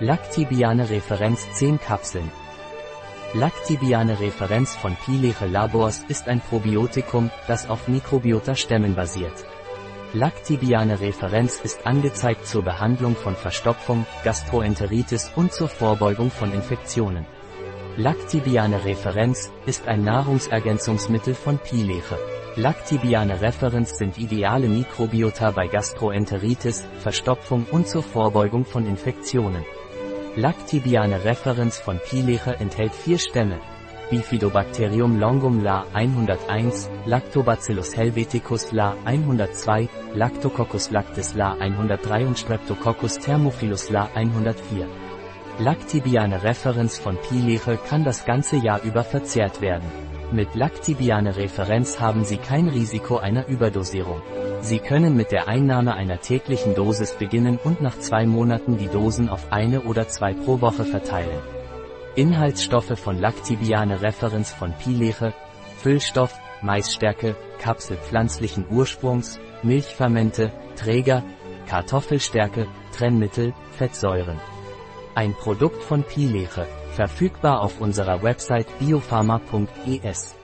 Lactibiane Referenz 10 Kapseln. Lactibiane Referenz von Pileche Labors ist ein Probiotikum, das auf Mikrobiota-Stämmen basiert. Lactibiane Referenz ist angezeigt zur Behandlung von Verstopfung, Gastroenteritis und zur Vorbeugung von Infektionen. Lactibiane Referenz ist ein Nahrungsergänzungsmittel von Pileche. Lactibiane Referenz sind ideale Mikrobiota bei Gastroenteritis, Verstopfung und zur Vorbeugung von Infektionen. Lactibiane Referenz von Pileche enthält vier Stämme. Bifidobacterium longum La 101, Lactobacillus helveticus La 102, Lactococcus lactis La 103 und Streptococcus thermophilus La 104. Lactibiane Referenz von Pileche kann das ganze Jahr über verzehrt werden. Mit Lactibiane Referenz haben Sie kein Risiko einer Überdosierung. Sie können mit der Einnahme einer täglichen Dosis beginnen und nach zwei Monaten die Dosen auf eine oder zwei pro Woche verteilen. Inhaltsstoffe von Lactibiane Referenz von Pileche, Füllstoff, Maisstärke, Kapsel pflanzlichen Ursprungs, Milchfermente, Träger, Kartoffelstärke, Trennmittel, Fettsäuren. Ein Produkt von Pileche, verfügbar auf unserer Website biopharma.es.